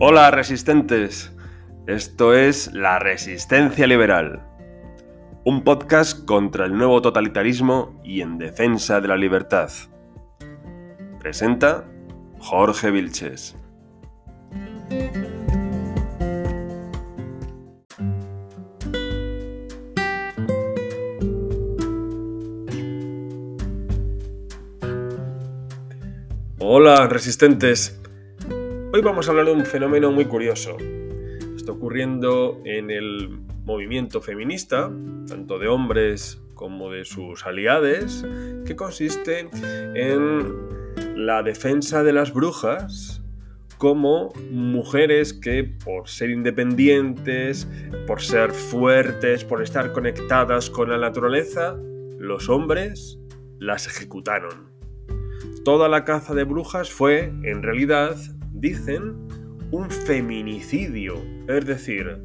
Hola resistentes, esto es La Resistencia Liberal, un podcast contra el nuevo totalitarismo y en defensa de la libertad. Presenta Jorge Vilches. Hola resistentes, Hoy vamos a hablar de un fenómeno muy curioso. Está ocurriendo en el movimiento feminista, tanto de hombres como de sus aliades, que consiste en la defensa de las brujas como mujeres que por ser independientes, por ser fuertes, por estar conectadas con la naturaleza, los hombres las ejecutaron. Toda la caza de brujas fue, en realidad, dicen un feminicidio, es decir,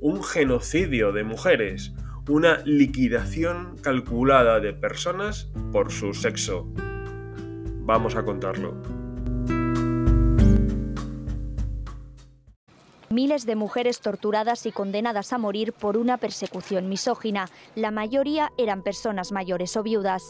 un genocidio de mujeres, una liquidación calculada de personas por su sexo. Vamos a contarlo. Miles de mujeres torturadas y condenadas a morir por una persecución misógina. La mayoría eran personas mayores o viudas.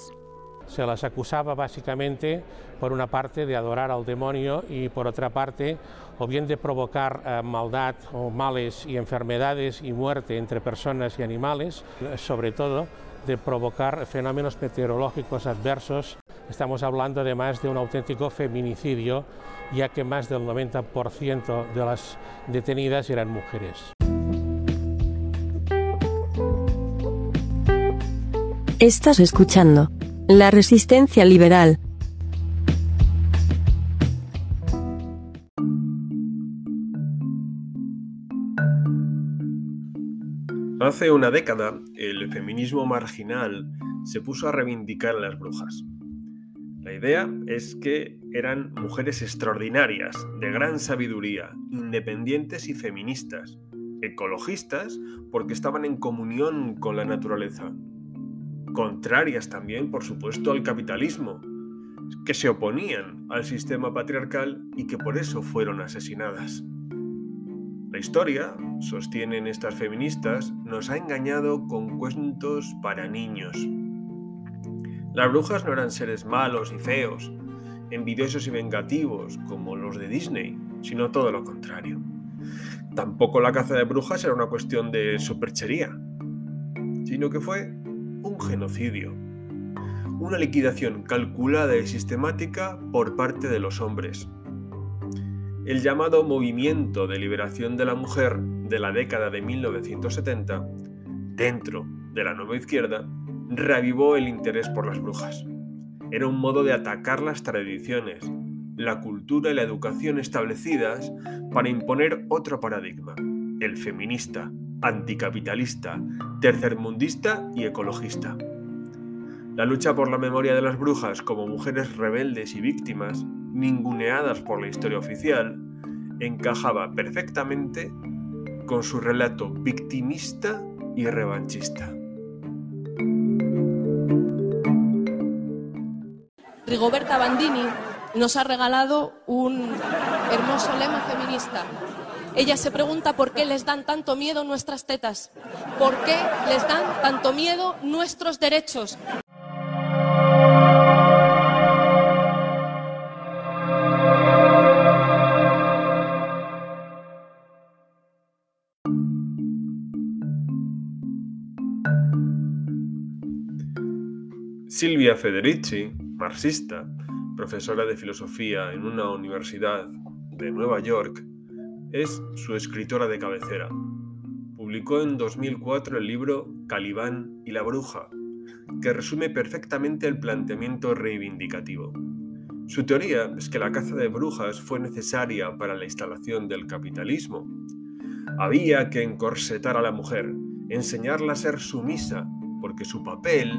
Se las acusaba básicamente, por una parte, de adorar al demonio y por otra parte, o bien de provocar eh, maldad o males y enfermedades y muerte entre personas y animales, sobre todo de provocar fenómenos meteorológicos adversos. Estamos hablando además de un auténtico feminicidio, ya que más del 90% de las detenidas eran mujeres. Estás escuchando la resistencia liberal. Hace una década, el feminismo marginal se puso a reivindicar a las brujas. La idea es que eran mujeres extraordinarias, de gran sabiduría, independientes y feministas, ecologistas porque estaban en comunión con la naturaleza, contrarias también, por supuesto, al capitalismo, que se oponían al sistema patriarcal y que por eso fueron asesinadas. La historia, sostienen estas feministas, nos ha engañado con cuentos para niños. Las brujas no eran seres malos y feos, envidiosos y vengativos como los de Disney, sino todo lo contrario. Tampoco la caza de brujas era una cuestión de superchería, sino que fue un genocidio, una liquidación calculada y sistemática por parte de los hombres. El llamado Movimiento de Liberación de la Mujer de la década de 1970, dentro de la nueva izquierda, reavivó el interés por las brujas. Era un modo de atacar las tradiciones, la cultura y la educación establecidas para imponer otro paradigma, el feminista, anticapitalista, tercermundista y ecologista. La lucha por la memoria de las brujas como mujeres rebeldes y víctimas, ninguneadas por la historia oficial, encajaba perfectamente con su relato victimista y revanchista. Rigoberta Bandini nos ha regalado un hermoso lema feminista ella se pregunta por qué les dan tanto miedo nuestras tetas, por qué les dan tanto miedo nuestros derechos. Silvia Federici, marxista, profesora de filosofía en una universidad de Nueva York, es su escritora de cabecera. Publicó en 2004 el libro Calibán y la Bruja, que resume perfectamente el planteamiento reivindicativo. Su teoría es que la caza de brujas fue necesaria para la instalación del capitalismo. Había que encorsetar a la mujer, enseñarla a ser sumisa, porque su papel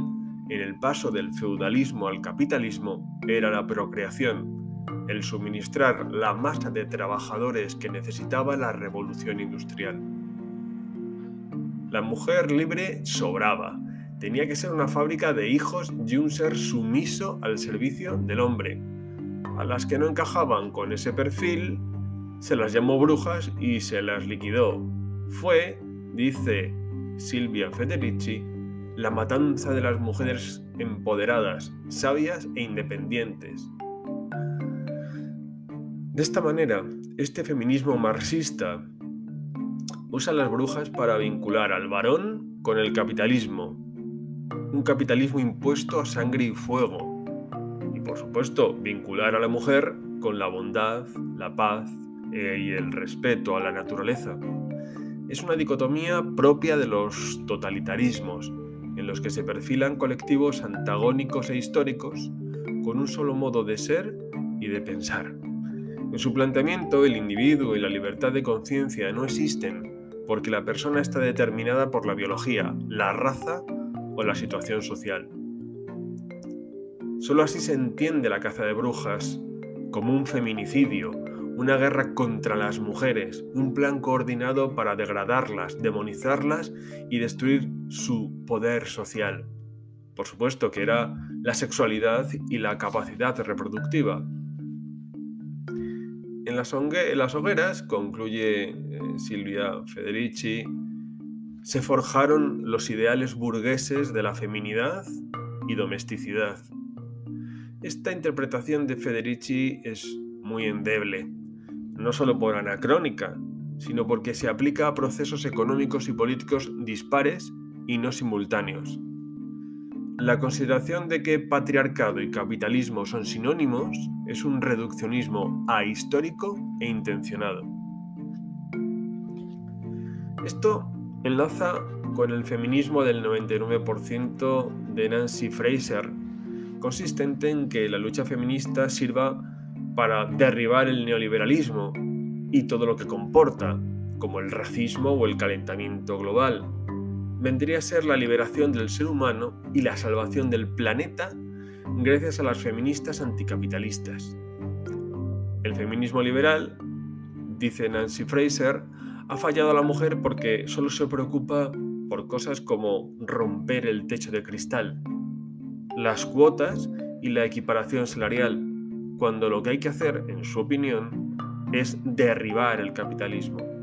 en el paso del feudalismo al capitalismo era la procreación el suministrar la masa de trabajadores que necesitaba la revolución industrial. La mujer libre sobraba. Tenía que ser una fábrica de hijos y un ser sumiso al servicio del hombre. A las que no encajaban con ese perfil, se las llamó brujas y se las liquidó. Fue, dice Silvia Federici, la matanza de las mujeres empoderadas, sabias e independientes. De esta manera, este feminismo marxista usa las brujas para vincular al varón con el capitalismo, un capitalismo impuesto a sangre y fuego, y por supuesto vincular a la mujer con la bondad, la paz eh, y el respeto a la naturaleza. Es una dicotomía propia de los totalitarismos, en los que se perfilan colectivos antagónicos e históricos con un solo modo de ser y de pensar. En su planteamiento, el individuo y la libertad de conciencia no existen porque la persona está determinada por la biología, la raza o la situación social. Solo así se entiende la caza de brujas como un feminicidio, una guerra contra las mujeres, un plan coordinado para degradarlas, demonizarlas y destruir su poder social. Por supuesto que era la sexualidad y la capacidad reproductiva. En las, hogueras, concluye eh, Silvia Federici, se forjaron los ideales burgueses de la feminidad y domesticidad. Esta interpretación de Federici es muy endeble no solo por anacrónica, sino porque se aplica a procesos económicos y políticos dispares y no simultáneos. La consideración de que patriarcado y capitalismo son sinónimos es un reduccionismo ahistórico e intencionado. Esto enlaza con el feminismo del 99% de Nancy Fraser, consistente en que la lucha feminista sirva para derribar el neoliberalismo y todo lo que comporta, como el racismo o el calentamiento global. Vendría a ser la liberación del ser humano y la salvación del planeta gracias a las feministas anticapitalistas. El feminismo liberal, dice Nancy Fraser, ha fallado a la mujer porque solo se preocupa por cosas como romper el techo de cristal, las cuotas y la equiparación salarial, cuando lo que hay que hacer, en su opinión, es derribar el capitalismo.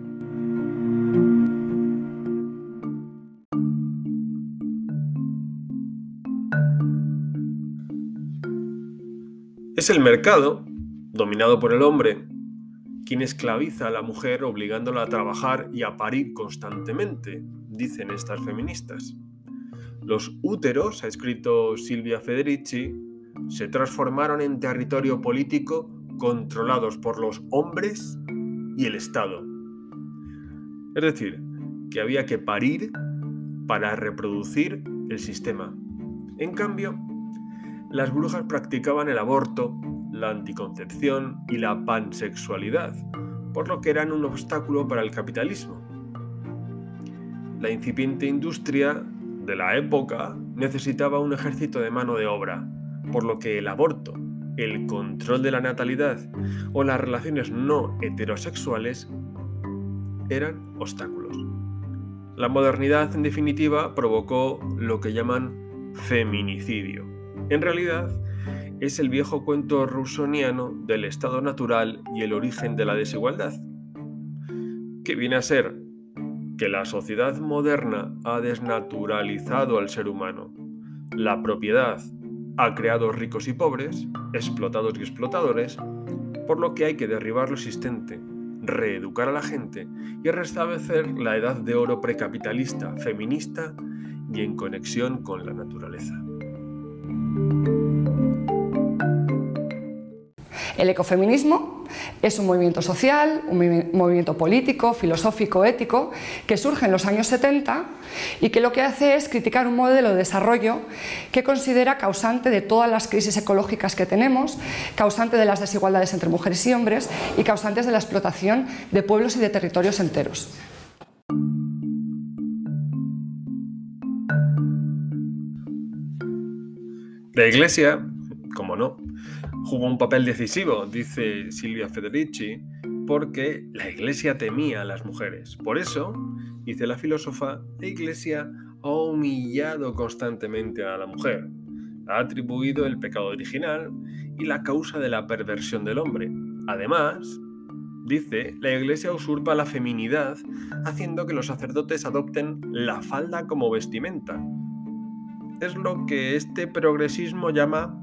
Es el mercado, dominado por el hombre, quien esclaviza a la mujer obligándola a trabajar y a parir constantemente, dicen estas feministas. Los úteros, ha escrito Silvia Federici, se transformaron en territorio político controlados por los hombres y el Estado. Es decir, que había que parir para reproducir el sistema. En cambio, las brujas practicaban el aborto, la anticoncepción y la pansexualidad, por lo que eran un obstáculo para el capitalismo. La incipiente industria de la época necesitaba un ejército de mano de obra, por lo que el aborto, el control de la natalidad o las relaciones no heterosexuales eran obstáculos. La modernidad, en definitiva, provocó lo que llaman feminicidio. En realidad, es el viejo cuento rusoniano del estado natural y el origen de la desigualdad, que viene a ser que la sociedad moderna ha desnaturalizado al ser humano. La propiedad ha creado ricos y pobres, explotados y explotadores, por lo que hay que derribar lo existente, reeducar a la gente y restablecer la edad de oro precapitalista, feminista y en conexión con la naturaleza. El ecofeminismo es un movimiento social, un movimiento político, filosófico, ético, que surge en los años 70 y que lo que hace es criticar un modelo de desarrollo que considera causante de todas las crisis ecológicas que tenemos, causante de las desigualdades entre mujeres y hombres y causantes de la explotación de pueblos y de territorios enteros. La Iglesia, como no, jugó un papel decisivo, dice Silvia Federici, porque la Iglesia temía a las mujeres. Por eso, dice la filósofa, la Iglesia ha humillado constantemente a la mujer, ha atribuido el pecado original y la causa de la perversión del hombre. Además, Dice, la Iglesia usurpa la feminidad haciendo que los sacerdotes adopten la falda como vestimenta. Es lo que este progresismo llama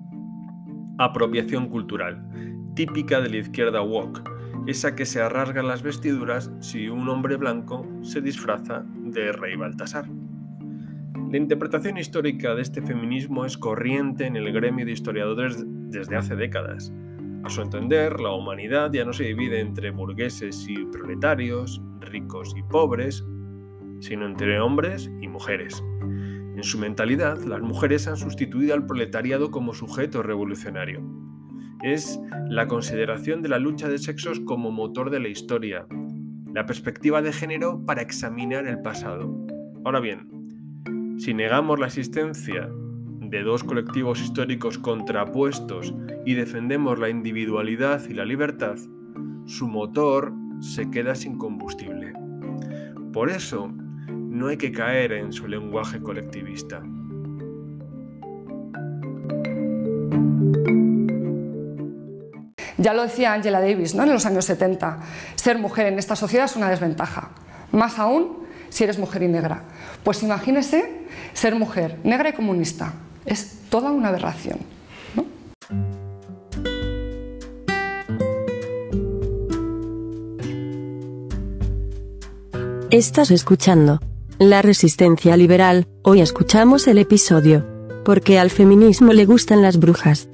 apropiación cultural, típica de la izquierda woke, esa que se arrasga las vestiduras si un hombre blanco se disfraza de rey Baltasar. La interpretación histórica de este feminismo es corriente en el gremio de historiadores desde hace décadas. A su entender, la humanidad ya no se divide entre burgueses y proletarios, ricos y pobres, sino entre hombres y mujeres. En su mentalidad, las mujeres han sustituido al proletariado como sujeto revolucionario. Es la consideración de la lucha de sexos como motor de la historia, la perspectiva de género para examinar el pasado. Ahora bien, si negamos la existencia de dos colectivos históricos contrapuestos y defendemos la individualidad y la libertad, su motor se queda sin combustible. Por eso, no hay que caer en su lenguaje colectivista. Ya lo decía Angela Davis ¿no? en los años 70, ser mujer en esta sociedad es una desventaja, más aún si eres mujer y negra. Pues imagínese ser mujer negra y comunista, es toda una aberración. Estás escuchando La Resistencia Liberal, hoy escuchamos el episodio Porque al feminismo le gustan las brujas.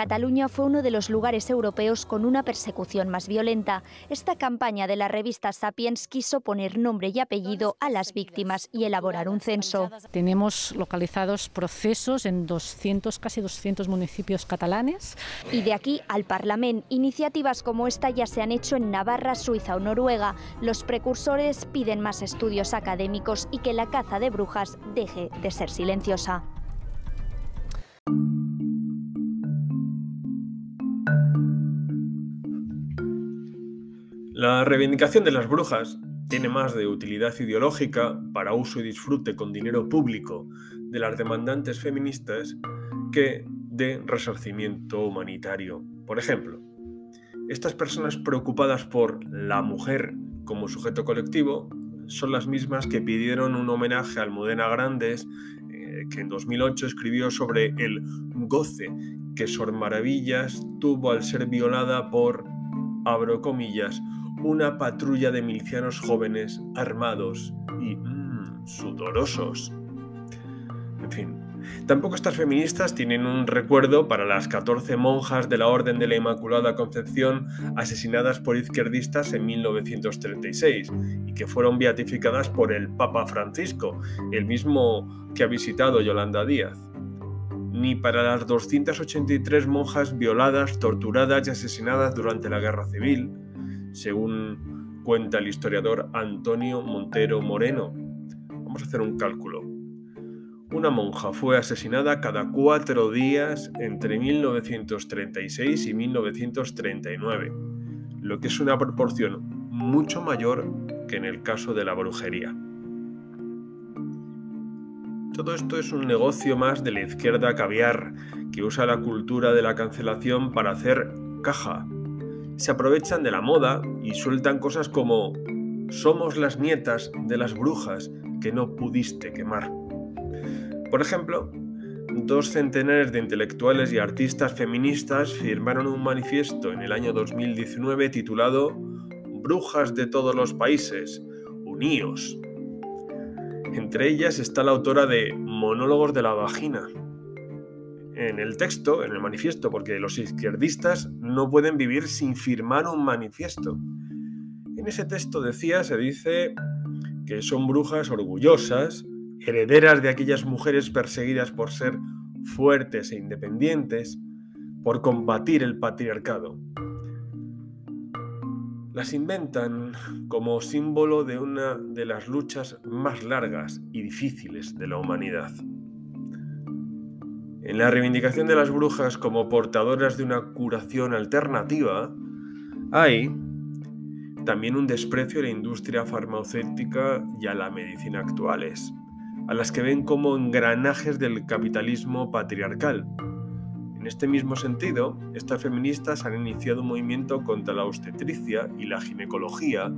Cataluña fue uno de los lugares europeos con una persecución más violenta. Esta campaña de la revista Sapiens quiso poner nombre y apellido a las víctimas y elaborar un censo. Tenemos localizados procesos en 200, casi 200 municipios catalanes. Y de aquí al Parlamento, iniciativas como esta ya se han hecho en Navarra, Suiza o Noruega. Los precursores piden más estudios académicos y que la caza de brujas deje de ser silenciosa. La reivindicación de las brujas tiene más de utilidad ideológica para uso y disfrute con dinero público de las demandantes feministas que de resarcimiento humanitario. Por ejemplo, estas personas preocupadas por la mujer como sujeto colectivo son las mismas que pidieron un homenaje a Almudena Grandes, eh, que en 2008 escribió sobre el goce que Sor Maravillas tuvo al ser violada por, abro comillas, una patrulla de milicianos jóvenes armados y mmm, sudorosos. En fin, tampoco estas feministas tienen un recuerdo para las 14 monjas de la Orden de la Inmaculada Concepción asesinadas por izquierdistas en 1936 y que fueron beatificadas por el Papa Francisco, el mismo que ha visitado Yolanda Díaz ni para las 283 monjas violadas, torturadas y asesinadas durante la Guerra Civil, según cuenta el historiador Antonio Montero Moreno. Vamos a hacer un cálculo. Una monja fue asesinada cada cuatro días entre 1936 y 1939, lo que es una proporción mucho mayor que en el caso de la brujería. Todo esto es un negocio más de la izquierda caviar, que usa la cultura de la cancelación para hacer caja se aprovechan de la moda y sueltan cosas como somos las nietas de las brujas que no pudiste quemar. Por ejemplo, dos centenares de intelectuales y artistas feministas firmaron un manifiesto en el año 2019 titulado Brujas de todos los países, uníos. Entre ellas está la autora de Monólogos de la Vagina, en el texto, en el manifiesto, porque los izquierdistas no pueden vivir sin firmar un manifiesto. En ese texto decía, se dice que son brujas orgullosas, herederas de aquellas mujeres perseguidas por ser fuertes e independientes, por combatir el patriarcado. Las inventan como símbolo de una de las luchas más largas y difíciles de la humanidad. En la reivindicación de las brujas como portadoras de una curación alternativa, hay también un desprecio a la industria farmacéutica y a la medicina actuales, a las que ven como engranajes del capitalismo patriarcal. En este mismo sentido, estas feministas han iniciado un movimiento contra la obstetricia y la ginecología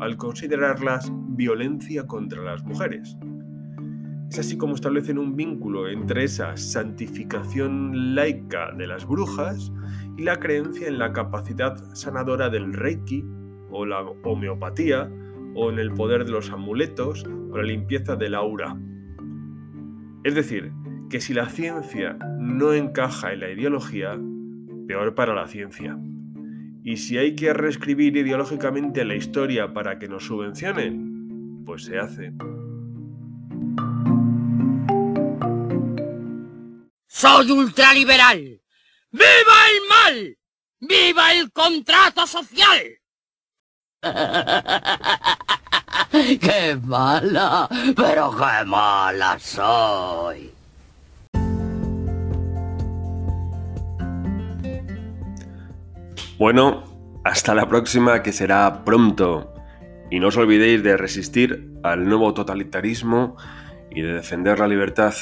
al considerarlas violencia contra las mujeres. Es así como establecen un vínculo entre esa santificación laica de las brujas y la creencia en la capacidad sanadora del reiki o la homeopatía o en el poder de los amuletos o la limpieza del aura. Es decir, que si la ciencia no encaja en la ideología, peor para la ciencia. Y si hay que reescribir ideológicamente la historia para que nos subvencionen, pues se hace. Soy ultraliberal. ¡Viva el mal! ¡Viva el contrato social! ¡Qué mala! ¡Pero qué mala soy! Bueno, hasta la próxima que será pronto. Y no os olvidéis de resistir al nuevo totalitarismo y de defender la libertad.